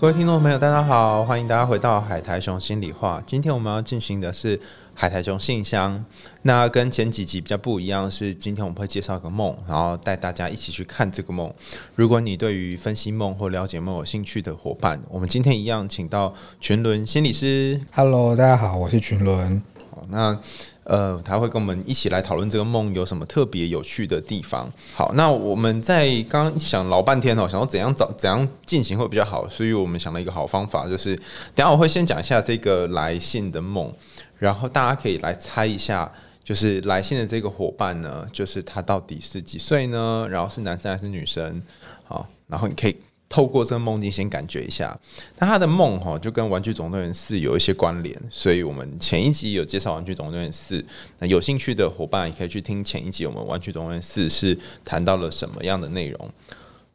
各位听众朋友，大家好，欢迎大家回到海苔熊心里话。今天我们要进行的是海苔熊信箱。那跟前几集比较不一样，是今天我们会介绍一个梦，然后带大家一起去看这个梦。如果你对于分析梦或了解梦有兴趣的伙伴，我们今天一样请到群伦心理师。Hello，大家好，我是群伦。那呃，他会跟我们一起来讨论这个梦有什么特别有趣的地方。好，那我们在刚刚想老半天哦，想要怎样找怎样进行会比较好，所以我们想了一个好方法，就是等下我会先讲一下这个来信的梦，然后大家可以来猜一下。就是来信的这个伙伴呢，就是他到底是几岁呢？然后是男生还是女生？好，然后你可以透过这个梦境先感觉一下。那他的梦哈，就跟《玩具总动员四》有一些关联，所以我们前一集有介绍《玩具总动员四》，那有兴趣的伙伴也可以去听前一集，我们《玩具总动员四》是谈到了什么样的内容。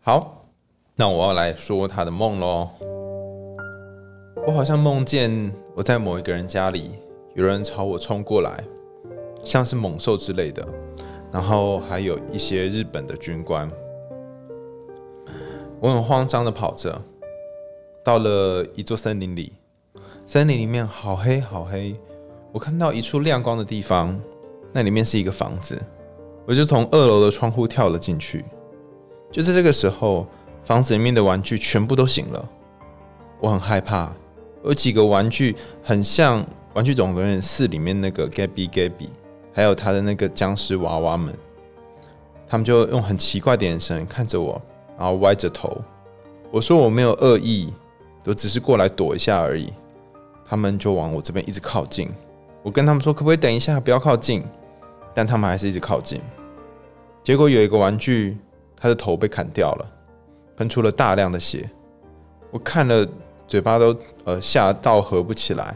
好，那我要来说他的梦喽。我好像梦见我在某一个人家里，有人朝我冲过来，像是猛兽之类的，然后还有一些日本的军官。我很慌张的跑着，到了一座森林里，森林里面好黑好黑，我看到一处亮光的地方，那里面是一个房子，我就从二楼的窗户跳了进去。就在这个时候，房子里面的玩具全部都醒了，我很害怕，有几个玩具很像《玩具总动员四》里面那个 Gabby Gabby，还有他的那个僵尸娃娃们，他们就用很奇怪的眼神看着我。然后歪着头，我说我没有恶意，我只是过来躲一下而已。他们就往我这边一直靠近，我跟他们说可不可以等一下，不要靠近，但他们还是一直靠近。结果有一个玩具，他的头被砍掉了，喷出了大量的血，我看了嘴巴都呃吓到合不起来。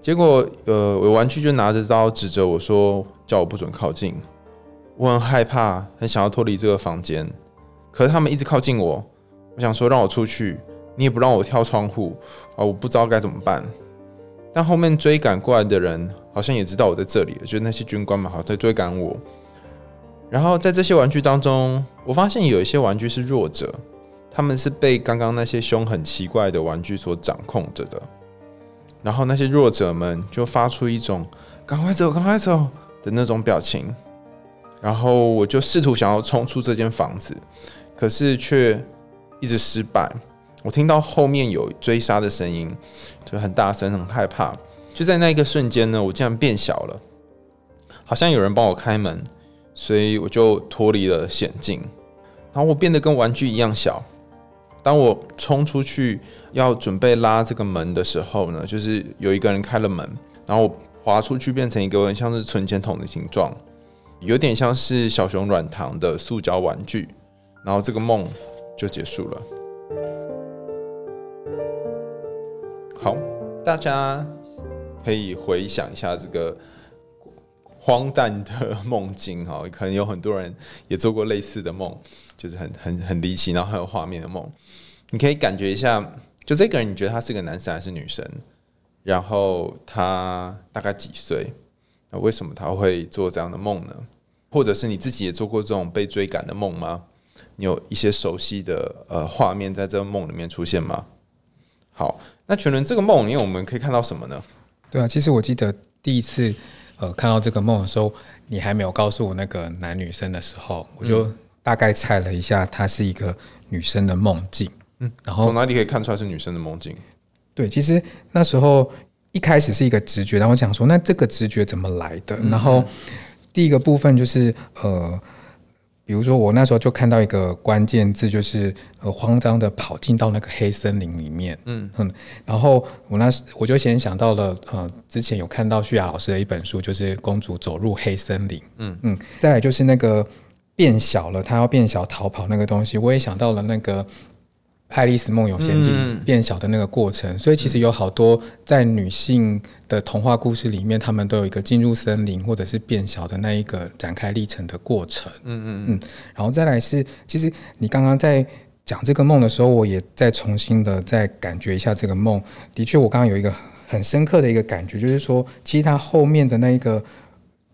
结果呃，我玩具就拿着刀指着我说，叫我不准靠近。我很害怕，很想要脱离这个房间。可是他们一直靠近我，我想说让我出去，你也不让我跳窗户啊！我不知道该怎么办。但后面追赶过来的人好像也知道我在这里，就那些军官们好像在追赶我。然后在这些玩具当中，我发现有一些玩具是弱者，他们是被刚刚那些凶狠奇怪的玩具所掌控着的。然后那些弱者们就发出一种“赶快走，赶快走”的那种表情。然后我就试图想要冲出这间房子。可是却一直失败。我听到后面有追杀的声音，就很大声，很害怕。就在那一个瞬间呢，我竟然变小了，好像有人帮我开门，所以我就脱离了险境。然后我变得跟玩具一样小。当我冲出去要准备拉这个门的时候呢，就是有一个人开了门，然后我滑出去变成一个很像是存钱筒的形状，有点像是小熊软糖的塑胶玩具。然后这个梦就结束了。好，大家可以回想一下这个荒诞的梦境哈，可能有很多人也做过类似的梦，就是很很很离奇，然后很有画面的梦。你可以感觉一下，就这个人，你觉得他是个男生还是女生？然后他大概几岁？那为什么他会做这样的梦呢？或者是你自己也做过这种被追赶的梦吗？你有一些熟悉的呃画面在这个梦里面出现吗？好，那全伦这个梦里面我们可以看到什么呢？对啊，其实我记得第一次呃看到这个梦的时候，你还没有告诉我那个男女生的时候，我就大概猜了一下，它是一个女生的梦境。嗯，然后从哪里可以看出来是女生的梦境？对，其实那时候一开始是一个直觉，然后我想说，那这个直觉怎么来的？然后第一个部分就是呃。比如说，我那时候就看到一个关键字，就是呃，慌张的跑进到那个黑森林里面，嗯。嗯，然后我那时我就先想到了，呃，之前有看到旭雅老师的一本书，就是《公主走入黑森林》，嗯。嗯，再来就是那个变小了，她要变小逃跑那个东西，我也想到了那个。《爱丽丝梦游仙境》变小的那个过程，所以其实有好多在女性的童话故事里面，她们都有一个进入森林或者是变小的那一个展开历程的过程。嗯嗯嗯。然后再来是，其实你刚刚在讲这个梦的时候，我也再重新的再感觉一下这个梦。的确，我刚刚有一个很深刻的一个感觉，就是说，其实它后面的那一个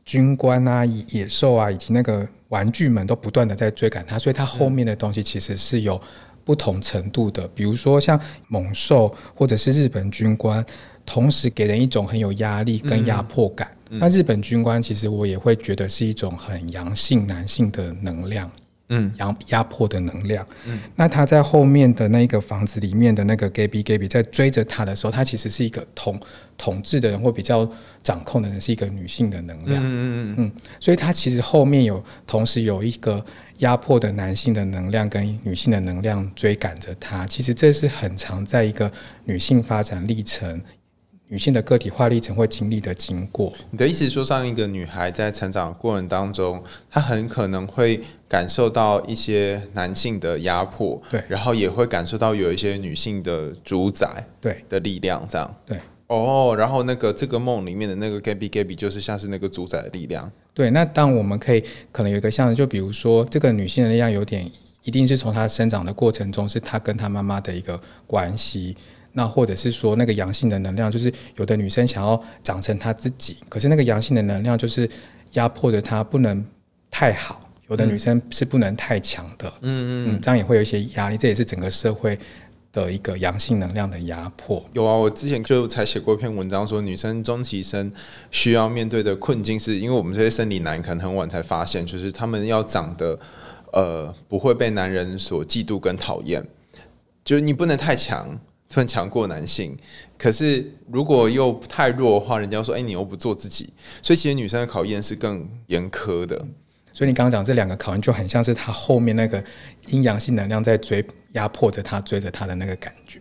军官啊、野兽啊，以及那个玩具们都不断的在追赶他，所以它后面的东西其实是有不同程度的。比如说像猛兽或者是日本军官，同时给人一种很有压力跟压迫感。那日本军官其实我也会觉得是一种很阳性男性的能量。嗯，压压迫的能量。嗯，那他在后面的那个房子里面的那个 Gaby Gaby 在追着他的时候，他其实是一个统统治的人或比较掌控的人，是一个女性的能量。嗯嗯嗯嗯，所以他其实后面有同时有一个压迫的男性的能量跟女性的能量追赶着他。其实这是很常在一个女性发展历程。女性的个体化历程会经历的经过，你的意思说，上一个女孩在成长过程当中，她很可能会感受到一些男性的压迫，对，然后也会感受到有一些女性的主宰，对。的力量，这样，对，哦，然后那个这个梦里面的那个 Gaby Gaby 就是像是那个主宰的力量，对，那当我们可以可能有一个像，就比如说这个女性的力量有点，一定是从她生长的过程中，是她跟她妈妈的一个关系。那或者是说，那个阳性的能量，就是有的女生想要长成她自己，可是那个阳性的能量就是压迫着她不能太好。有的女生是不能太强的，嗯嗯，这样也会有一些压力。这也是整个社会的一个阳性能量的压迫。有啊，我之前就才写过一篇文章，说女生中期生需要面对的困境，是因为我们这些生理男可能很晚才发现，就是他们要长得呃不会被男人所嫉妒跟讨厌，就是你不能太强。突然强过男性，可是如果又太弱的话，人家说：“哎，你又不做自己。”所以其实女生的考验是更严苛的。所以你刚刚讲这两个考验，就很像是他后面那个阴阳性能量在追压迫着他，追着他的那个感觉。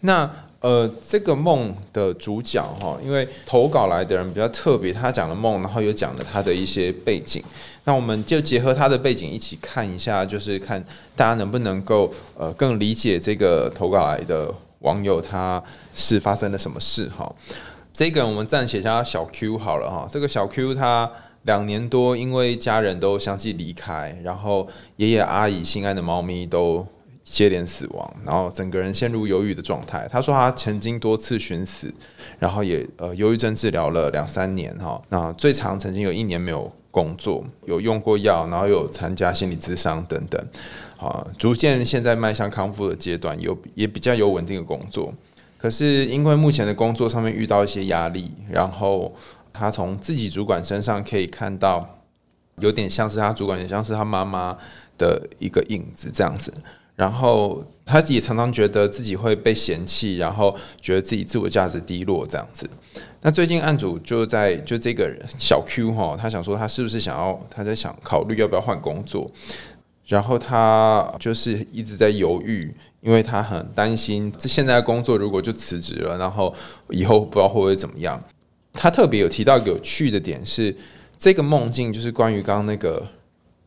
那呃，这个梦的主角哈，因为投稿来的人比较特别，他讲了梦，然后又讲了他的一些背景。那我们就结合他的背景一起看一下，就是看大家能不能够呃更理解这个投稿来的。网友他是发生了什么事哈？这个我们暂且叫小 Q 好了哈。这个小 Q 他两年多，因为家人都相继离开，然后爷爷阿姨心爱的猫咪都接连死亡，然后整个人陷入忧郁的状态。他说他曾经多次寻死，然后也呃忧郁症治疗了两三年哈。那最长曾经有一年没有工作，有用过药，然后有参加心理咨商等等。啊，逐渐现在迈向康复的阶段，有也比较有稳定的工作。可是因为目前的工作上面遇到一些压力，然后他从自己主管身上可以看到，有点像是他主管，也像是他妈妈的一个影子这样子。然后他也常常觉得自己会被嫌弃，然后觉得自己自我价值低落这样子。那最近案主就在就这个小 Q 哈，他想说他是不是想要他在想考虑要不要换工作。然后他就是一直在犹豫，因为他很担心这现在工作如果就辞职了，然后以后不知道会不会怎么样。他特别有提到有趣的点是，这个梦境就是关于刚刚那个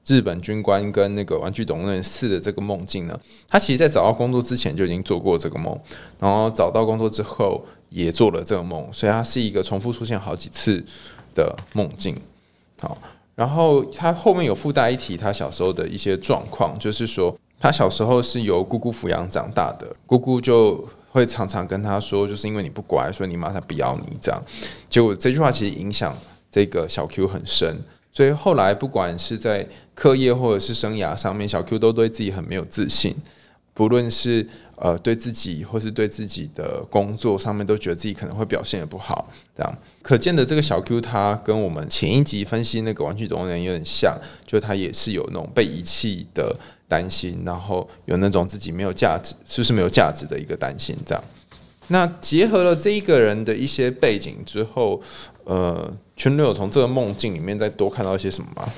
日本军官跟那个玩具总动员四的这个梦境呢。他其实，在找到工作之前就已经做过这个梦，然后找到工作之后也做了这个梦，所以它是一个重复出现好几次的梦境。好。然后他后面有附带一提他小时候的一些状况，就是说他小时候是由姑姑抚养长大的，姑姑就会常常跟他说，就是因为你不乖，所以你妈才不要你这样。结果这句话其实影响这个小 Q 很深，所以后来不管是在课业或者是生涯上面，小 Q 都对自己很没有自信，不论是呃对自己或是对自己的工作上面，都觉得自己可能会表现的不好，这样。可见的这个小 Q，他跟我们前一集分析那个玩具总动员有点像，就他也是有那种被遗弃的担心，然后有那种自己没有价值，是不是没有价值的一个担心。这样，那结合了这一个人的一些背景之后，呃，圈六有从这个梦境里面再多看到一些什么吗？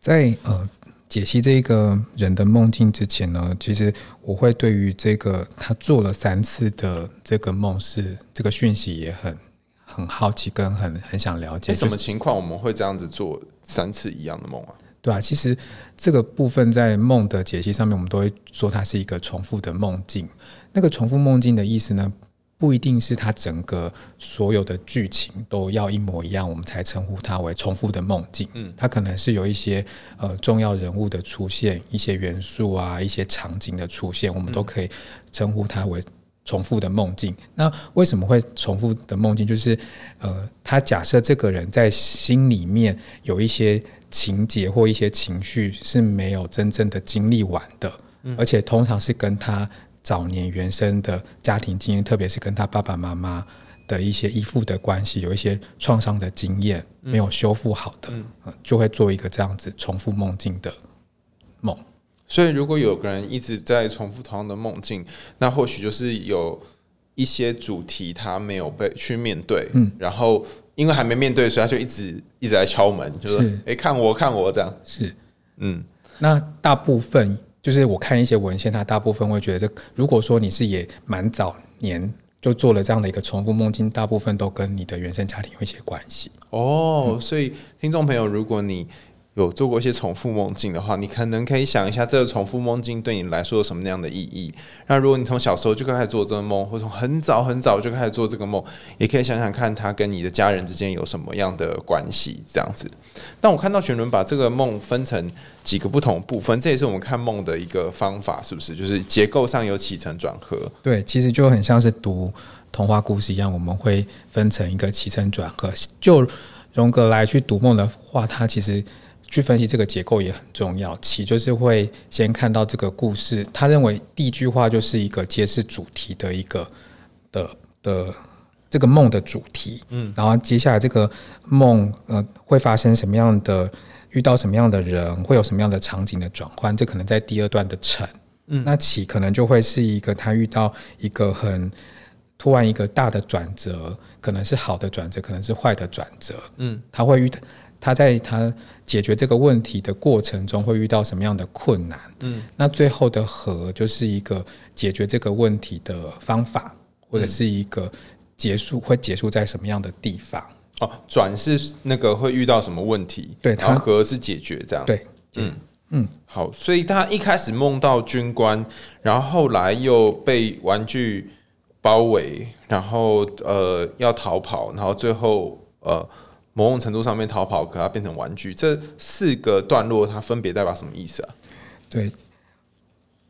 在呃解析这个人的梦境之前呢，其实我会对于这个他做了三次的这个梦是这个讯息也很。很好奇，跟很很想了解，什么情况我们会这样子做三次一样的梦啊？对啊，其实这个部分在梦的解析上面，我们都会说它是一个重复的梦境。那个重复梦境的意思呢，不一定是它整个所有的剧情都要一模一样，我们才称呼它为重复的梦境。嗯，它可能是有一些呃重要人物的出现，一些元素啊，一些场景的出现，我们都可以称呼它为重复的梦境。那为什么会重复的梦境？就是呃，他假设这个人在心里面有一些情节或一些情绪是没有真正的经历完的，而且通常是跟他。早年原生的家庭经验，特别是跟他爸爸妈妈的一些依附的关系，有一些创伤的经验没有修复好的，就会做一个这样子重复梦境的梦。所以，如果有个人一直在重复同样的梦境，那或许就是有一些主题他没有被去面对，嗯，然后因为还没面对，所以他就一直一直在敲门，就是哎，看我，看我这样。是，嗯，那大部分。就是我看一些文献，他大部分会觉得，如果说你是也蛮早年就做了这样的一个重复梦境，大部分都跟你的原生家庭有一些关系。哦，所以听众朋友，如果你有做过一些重复梦境的话，你可能可以想一下，这个重复梦境对你来说有什么那样的意义？那如果你从小时候就开始做这个梦，或从很早很早就开始做这个梦，也可以想想看，它跟你的家人之间有什么样的关系？这样子。但我看到全伦把这个梦分成几个不同部分，这也是我们看梦的一个方法，是不是？就是结构上有起承转合。对，其实就很像是读童话故事一样，我们会分成一个起承转合。就荣格来去读梦的话，他其实。去分析这个结构也很重要。起就是会先看到这个故事，他认为第一句话就是一个揭示主题的一个的的这个梦的主题，嗯，然后接下来这个梦呃会发生什么样的，遇到什么样的人，会有什么样的场景的转换，这可能在第二段的成，嗯，那起可能就会是一个他遇到一个很突然一个大的转折，可能是好的转折，可能是坏的转折，嗯，他会遇他在他解决这个问题的过程中会遇到什么样的困难？嗯，那最后的和就是一个解决这个问题的方法，或者是一个结束会结束在什么样的地方？哦，转是那个会遇到什么问题？对，然后和是解决这样。对，嗯嗯，好，所以他一开始梦到军官，然后后来又被玩具包围，然后呃要逃跑，然后最后呃。某种程度上面逃跑，可它变成玩具。这四个段落，它分别代表什么意思啊？对，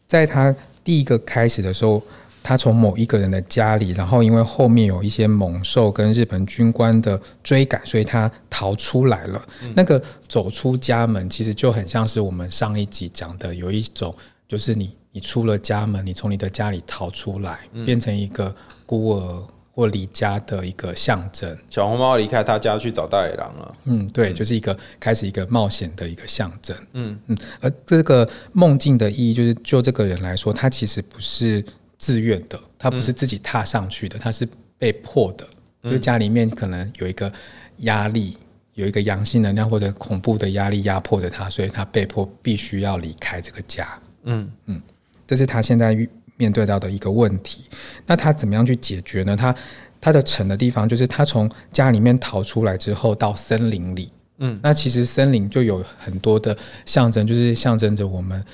在他第一个开始的时候，他从某一个人的家里，然后因为后面有一些猛兽跟日本军官的追赶，所以他逃出来了。那个走出家门，其实就很像是我们上一集讲的，有一种就是你你出了家门，你从你的家里逃出来，变成一个孤儿。或离家的一个象征，小红帽离开他家去找大野狼了。嗯，对，就是一个开始一个冒险的一个象征。嗯嗯，而这个梦境的意义，就是就这个人来说，他其实不是自愿的，他不是自己踏上去的，他是被迫的。就家里面可能有一个压力，有一个阳性能量或者恐怖的压力压迫着他，所以他被迫必须要离开这个家。嗯嗯，这是他现在遇。面对到的一个问题，那他怎么样去解决呢？他他的沉的地方就是他从家里面逃出来之后到森林里，嗯，那其实森林就有很多的象征，就是象征着我们，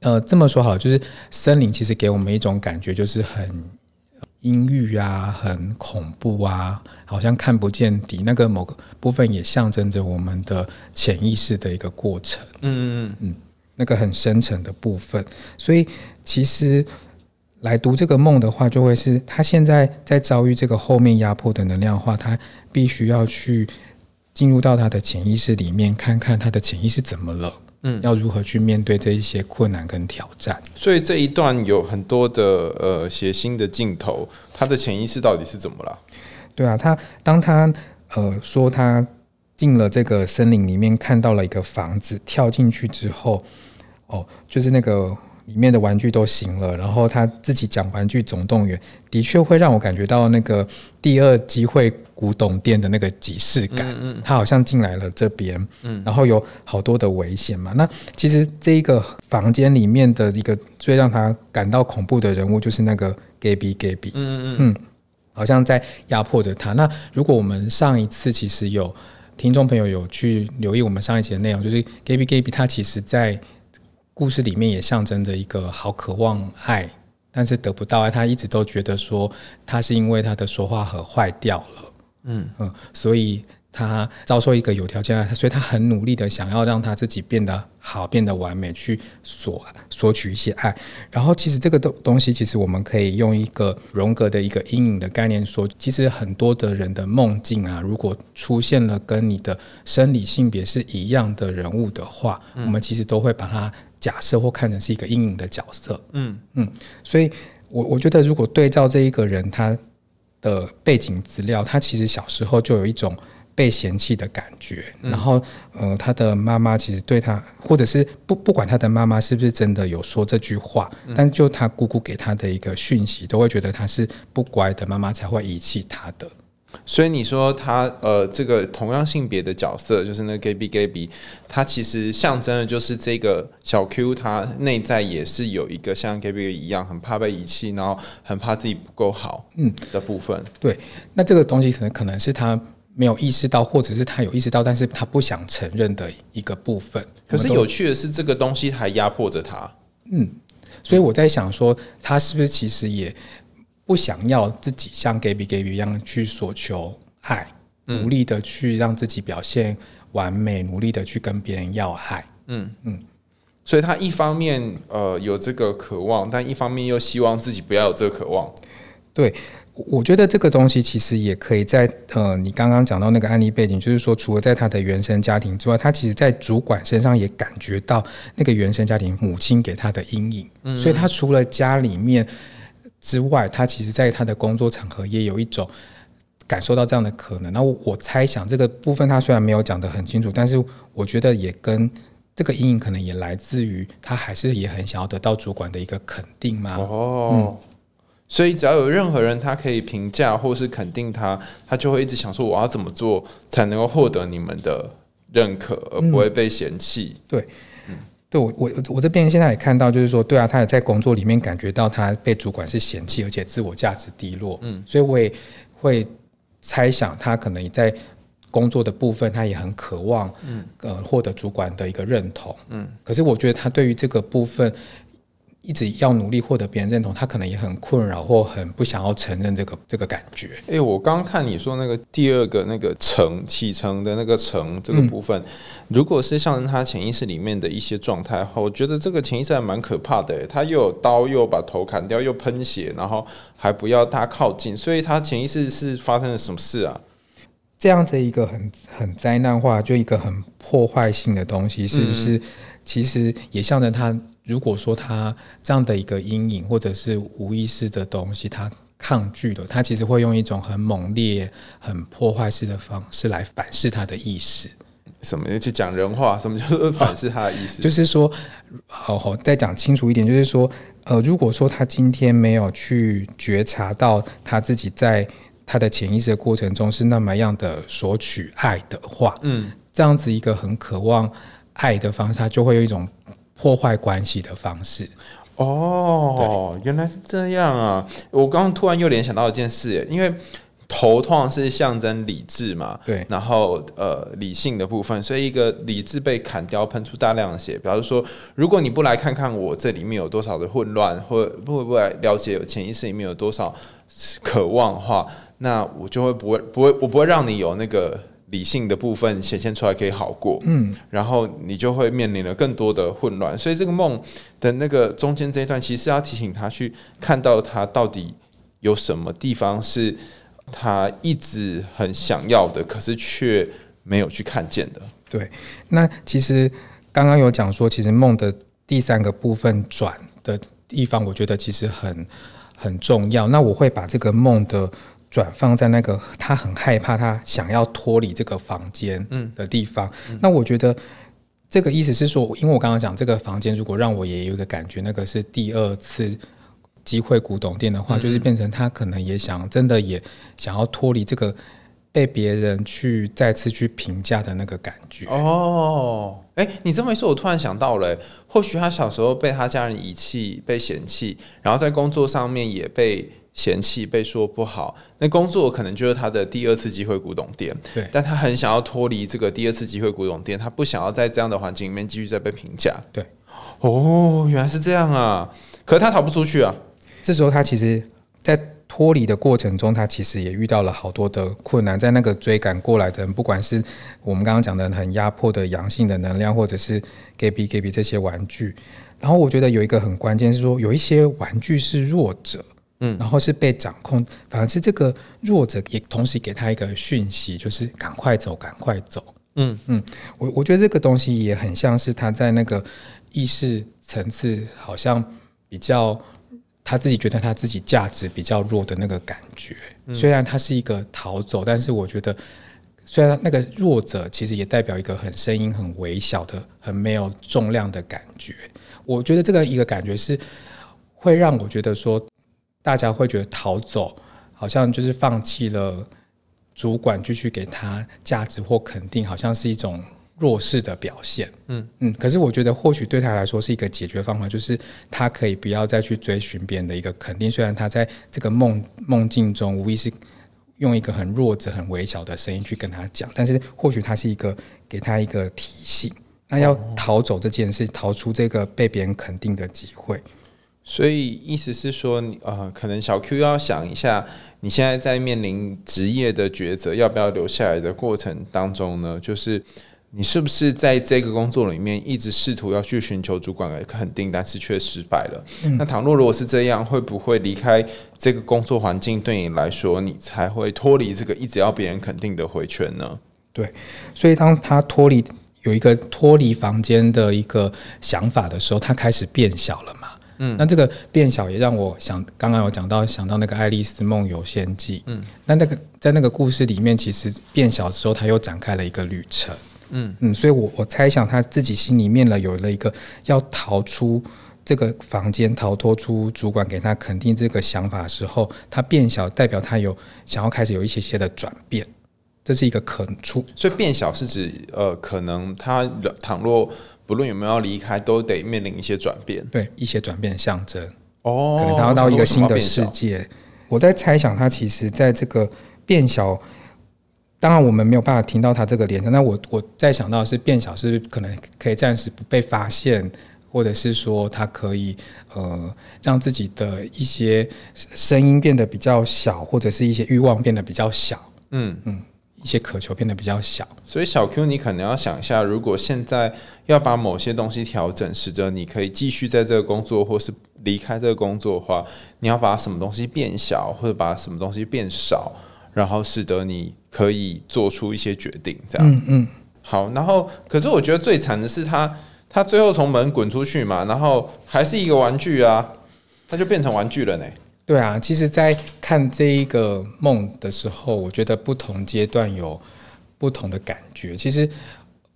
呃，这么说好，就是森林其实给我们一种感觉，就是很阴郁啊，很恐怖啊，好像看不见底。那个某个部分也象征着我们的潜意识的一个过程，嗯嗯嗯嗯，那个很深沉的部分，所以其实。来读这个梦的话，就会是他现在在遭遇这个后面压迫的能量话，他必须要去进入到他的潜意识里面，看看他的潜意识怎么了，嗯，要如何去面对这一些困难跟挑战。所以这一段有很多的呃血腥的镜头，他的潜意识到底是怎么了？对啊，他当他呃说他进了这个森林里面，看到了一个房子，跳进去之后，哦，就是那个。里面的玩具都行了，然后他自己讲《玩具总动员》，的确会让我感觉到那个第二机会古董店的那个即视感。嗯嗯，他好像进来了这边，嗯，然后有好多的危险嘛。那其实这一个房间里面的一个最让他感到恐怖的人物，就是那个 Gaby Gaby。嗯嗯嗯，好像在压迫着他。那如果我们上一次其实有听众朋友有去留意我们上一集的内容，就是 Gaby Gaby 他其实在。故事里面也象征着一个好渴望爱但是得不到爱，他一直都觉得说他是因为他的说话盒坏掉了，嗯嗯，所以他遭受一个有条件的爱，所以他很努力的想要让他自己变得好，变得完美，去索索取一些爱。然后其实这个东东西，其实我们可以用一个荣格的一个阴影的概念说，其实很多的人的梦境啊，如果出现了跟你的生理性别是一样的人物的话，我们其实都会把它假设或看成是一个阴影的角色。嗯嗯，所以我我觉得，如果对照这一个人他的背景资料，他其实小时候就有一种被嫌弃的感觉，然后呃，他的妈妈其实对他，或者是不不管他的妈妈是不是真的有说这句话，但是就他姑姑给他的一个讯息，都会觉得他是不乖的妈妈才会遗弃他的。所以你说他呃，这个同样性别的角色，就是那个 Gaby Gaby，他其实象征的就是这个小 Q，他内在也是有一个像 Gaby 一样很怕被遗弃，然后很怕自己不够好，嗯的部分。对，那这个东西可能可能是他没有意识到，或者是他有意识到，但是他不想承认的一个部分。可是有趣的是，这个东西还压迫着他。嗯所以我在想说，他是不是其实也不想要自己像 Gaby Gaby 一样去索求爱，努力的去让自己表现完美，努力的去跟别人要爱。嗯。嗯。所以他一方面呃有这个渴望，但一方面又希望自己不要有这个渴望。对，我我觉得这个东西其实也可以在呃，你刚刚讲到那个案例背景，就是说，除了在他的原生家庭之外，他其实在主管身上也感觉到那个原生家庭母亲给他的阴影，嗯。所以他除了家里面之外，他其实在他的工作场合也有一种。感受到这样的可能，那我我猜想这个部分他虽然没有讲得很清楚，但是我觉得也跟这个阴影可能也来自于他还是也很想要得到主管的一个肯定嘛。哦，所以只要有任何人他可以评价或是肯定他，他就会一直想说我要怎么做才能够获得你们的认可，而不会被嫌弃。对我我我这边现在也看到，就是说，对啊，他也在工作里面感觉到他被主管是嫌弃，而且自我价值低落。嗯，所以我也会猜想他可能也在工作的部分，他也很渴望，嗯，呃，获得主管的一个认同。嗯，可是我觉得他对于这个部分一直要努力获得别人认同，他可能也很困扰，或很不想要承认这个这个感觉。哎、我刚刚看你说那个第二个那个层启程的那个层这个部分，如果是象征他潜意识里面的一些状态的话，我觉得这个潜意识还蛮可怕的。他又有刀，又把头砍掉，又喷血，然后还不要他靠近，所以他潜意识是发生了什么事啊？这样子一个很很灾难化，就一个很破坏性的东西，是不是？其实也象征他，如果说他这样的一个阴影或者是无意识的东西，他抗拒了，他其实会用一种很猛烈、很破坏式的方式来反噬他的意识。什么去讲人话？什么叫做反噬他的意思？就是说，好好再讲清楚一点，就是说，呃，如果说他今天没有去觉察到他自己在他的潜意识的过程中是那么样的索取爱的话，嗯，这样子一个很渴望爱的方式，他就会有一种破坏关系的方式。哦，原来是这样啊！我刚刚突然又联想到一件事，因为头通常是象征理智嘛，对然后呃理性的部分，所以一个理智被砍掉，喷出大量的血，表示说，如果你不来看看我这里面有多少的混乱，或不不会了解我潜意识里面有多少渴望的话，那我就会不会不会我不会让你有那个理性的部分显现出来可以好过，嗯，然后你就会面临了更多的混乱。所以这个梦的那个中间这一段，其实要提醒他去看到他到底有什么地方是他一直很想要的，可是却没有去看见的。对。那其实刚刚有讲说，其实梦的第三个部分转的地方，我觉得其实很很重要。那我会把这个梦的转放在那个他很害怕，他想要脱离这个房间的地方。那我觉得这个意思是说，因为我刚刚讲这个房间，如果让我也有一个感觉，那个是第二次机会古董店的话，就是变成他可能也想真的也想要脱离这个被别人去再次去评价的那个感觉。哦，哎，你这么一说，我突然想到了，或许他小时候被他家人遗弃、被嫌弃，然后在工作上面也被嫌弃、被说不好，那工作可能就是他的第二次机会古董店。对但他很想要脱离这个第二次机会古董店，他不想要在这样的环境里面继续再被评价。对，哦，原来是这样啊！可是他逃不出去啊。这时候他其实，在脱离的过程中，他其实也遇到了好多的困难，在那个追赶过来的人，不管是我们刚刚讲的很压迫的阳性的能量，或者是 g a b y g a b y 这些玩具，然后我觉得有一个很关键是说，有一些玩具是弱者。嗯，然后是被掌控，反而是这个弱者也同时给他一个讯息，就是赶快走，赶快走。嗯嗯，我我觉得这个东西也很像是他在那个意识层次，好像比较他自己觉得他自己价值比较弱的那个感觉。虽然他是一个逃走，但是我觉得，虽然那个弱者其实也代表一个很声音很微小的、很没有重量的感觉。我觉得这个一个感觉是会让我觉得说。大家会觉得逃走好像就是放弃了主管继续给他价值或肯定，好像是一种弱势的表现。嗯嗯，可是我觉得或许对他来说是一个解决方法，就是他可以不要再去追寻别人的一个肯定。虽然他在这个梦梦境中无疑是用一个很弱者、很微小的声音去跟他讲，但是或许他是一个给他一个提醒。那要逃走这件事，逃出这个被别人肯定的机会。所以意思是说，你呃，可能小 Q 要想一下，你现在在面临职业的抉择，要不要留下来的过程当中呢？就是你是不是在这个工作里面一直试图要去寻求主管的肯定，但是却失败了？那倘若如果是这样，会不会离开这个工作环境对你来说，你才会脱离这个一直要别人肯定的回圈呢？对，所以当他脱离有一个脱离房间的一个想法的时候，他开始变小了嘛？嗯，那这个变小也让我想，刚刚有讲到想到那个《爱丽丝梦游仙境》。嗯，那那个在那个故事里面，其实变小的时候，他又展开了一个旅程。嗯嗯，所以我我猜想他自己心里面呢，有了一个要逃出这个房间，逃脱出主管给他肯定这个想法的时候，他变小，代表他有想要开始有一些些的转变，这是一个可能出。所以变小是指呃，可能他倘若。不论有没有要离开，都得面临一些转变。对，一些转变象征哦，可能他要到一个新的世界。我在猜想，他其实在这个变小，当然我们没有办法听到他这个脸上。那我我在想到是变小，是可能可以暂时不被发现，或者是说他可以呃让自己的一些声音变得比较小，或者是一些欲望变得比较小。嗯嗯。一些渴求变得比较小，所以小 Q，你可能要想一下，如果现在要把某些东西调整，使得你可以继续在这个工作，或是离开这个工作的话，你要把什么东西变小，或者把什么东西变少，然后使得你可以做出一些决定，这样。嗯嗯。好，然后可是我觉得最惨的是他，他最后从门滚出去嘛，然后还是一个玩具啊，他就变成玩具了呢。对啊，其实，在看这一个梦的时候，我觉得不同阶段有不同的感觉。其实，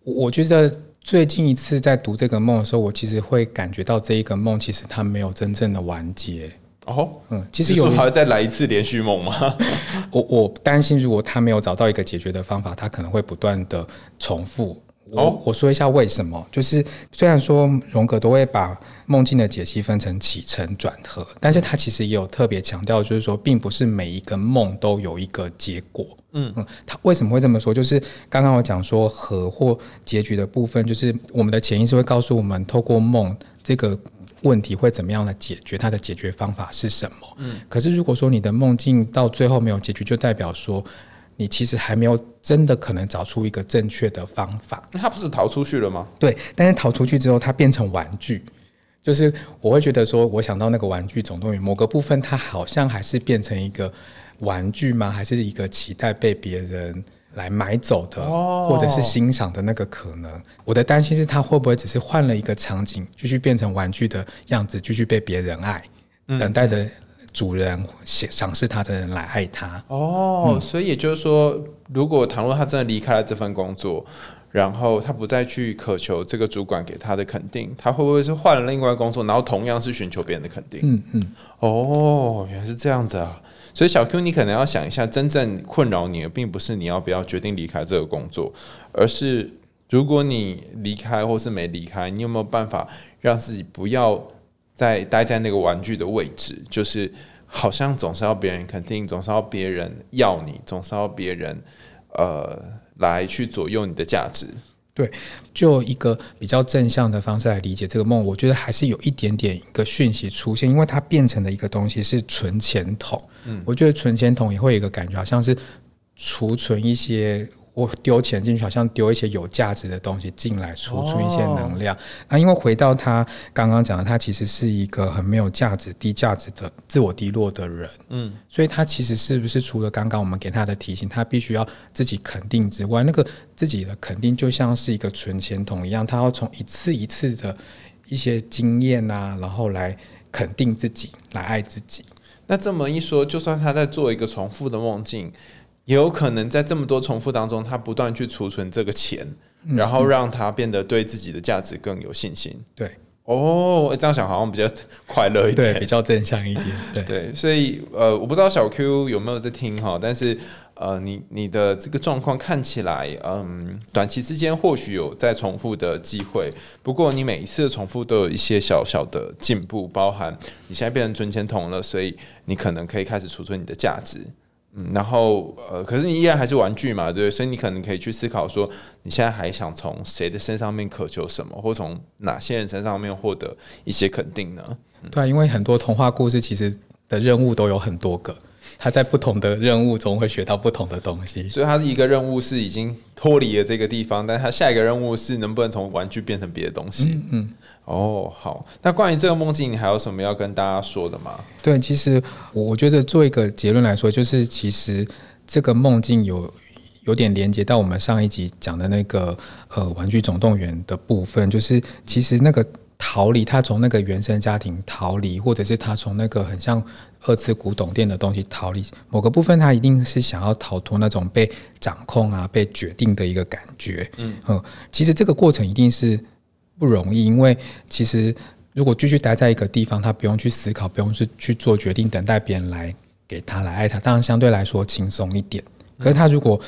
我觉得最近一次在读这个梦的时候，我其实会感觉到这一个梦其实它没有真正的完结。哦，嗯，其实有还要再来一次连续梦吗？我我担心，如果他没有找到一个解决的方法，他可能会不断的重复。我我说一下为什么，就是虽然说荣格都会把梦境的解析分成起承转合，但是他其实也有特别强调，就是说并不是每一个梦都有一个结果。嗯嗯，他为什么会这么说？就是刚刚我讲说和或结局的部分，就是我们的潜意识会告诉我们，透过梦这个问题会怎么样的解决，它的解决方法是什么。嗯，可是如果说你的梦境到最后没有结局，就代表说。你其实还没有真的可能找出一个正确的方法。那他不是逃出去了吗？对，但是逃出去之后，他变成玩具。就是我会觉得说，我想到那个玩具总动员某个部分，它好像还是变成一个玩具吗？还是一个期待被别人来买走的，或者是欣赏的那个可能？我的担心是，它会不会只是换了一个场景，继续变成玩具的样子，继续被别人爱，等待着。主人赏识他的人来爱他哦，所以也就是说，如果倘若他真的离开了这份工作，然后他不再去渴求这个主管给他的肯定，他会不会是换了另外工作，然后同样是寻求别人的肯定？嗯嗯，哦，原来是这样子啊！所以小 Q，你可能要想一下，真正困扰你的，并不是你要不要决定离开这个工作，而是如果你离开或是没离开，你有没有办法让自己不要？再待在那个玩具的位置，就是好像总是要别人肯定，总是要别人要你，总是要别人呃来去左右你的价值。对就一个比较正向的方式来理解这个梦，我觉得还是有一点点一个讯息出现，因为它变成了一个东西是存钱筒。嗯，我觉得存钱筒也会有一个感觉，好像是储存一些。我丢钱进去，好像丢一些有价值的东西进来，储存一些能量。那因为回到他刚刚讲的，他其实是一个很没有价值、低价值的自我低落的人。嗯，所以他其实是不是除了刚刚我们给他的提醒，他必须要自己肯定之外，那个自己的肯定就像是一个存钱筒一样，他要从一次一次的一些经验啊，然后来肯定自己，来爱自己。那这么一说，就算他在做一个重复的梦境。也有可能在这么多重复当中，他不断去储存这个钱，然后让他变得对自己的价值更有信心。对，哦，这样想好像比较快乐一点，对，比较正向一点。对对，所以呃，我不知道小 Q 有没有在听哈，但是呃，你你的这个状况看起来，嗯，短期之间或许有再重复的机会，不过你每一次的重复都有一些小小的进步，包含你现在变成存钱筒了，所以你可能可以开始储存你的价值。嗯，然后呃，可是你依然还是玩具嘛，对，所以你可能可以去思考说，你现在还想从谁的身上面渴求什么，或从哪些人身上面获得一些肯定呢？对，因为很多童话故事其实的任务都有很多个。他在不同的任务中会学到不同的东西，所以他的一个任务是已经脱离了这个地方，但他下一个任务是能不能从玩具变成别的东西？嗯，哦，好。那关于这个梦境，你还有什么要跟大家说的吗？对，其实我觉得做一个结论来说，就是其实这个梦境有有点连接到我们上一集讲的那个呃玩具总动员的部分，就是其实那个。逃离，他从那个原生家庭逃离，或者是他从那个很像二次古董店的东西逃离，某个部分他一定是想要逃脱那种被掌控啊、被决定的一个感觉。嗯，其实这个过程一定是不容易，因为其实如果继续待在一个地方，他不用去思考，不用去去做决定，等待别人来给他来爱他，当然相对来说轻松一点。可是他如果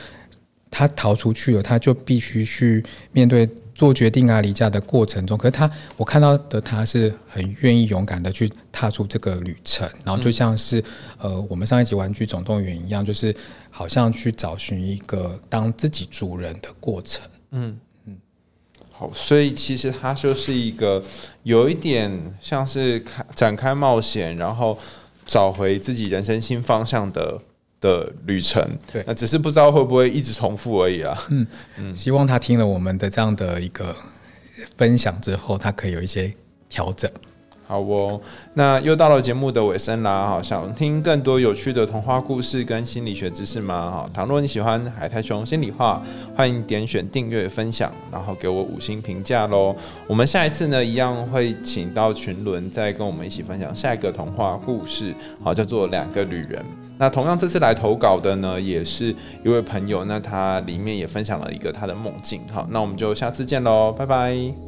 他逃出去了，他就必须去面对。做决定啊，离家的过程中，可是他，我看到的他是很愿意勇敢的去踏出这个旅程，然后就像是呃，我们上一集《玩具总动员》一样，就是好像去找寻一个当自己主人的过程。嗯嗯，好，所以其实他就是一个有一点像是开展开冒险，然后找回自己人生新方向的。的旅程，对，那只是不知道会不会一直重复而已啊。嗯 嗯，希望他听了我们的这样的一个分享之后，他可以有一些调整。好哦，那又到了节目的尾声啦。哈，想听更多有趣的童话故事跟心理学知识吗？哈，倘若你喜欢海苔熊心里话，欢迎点选订阅、分享，然后给我五星评价喽。我们下一次呢，一样会请到群伦再跟我们一起分享下一个童话故事，好，叫做两个旅人。那同样这次来投稿的呢，也是一位朋友，那他里面也分享了一个他的梦境。好，那我们就下次见喽，拜拜。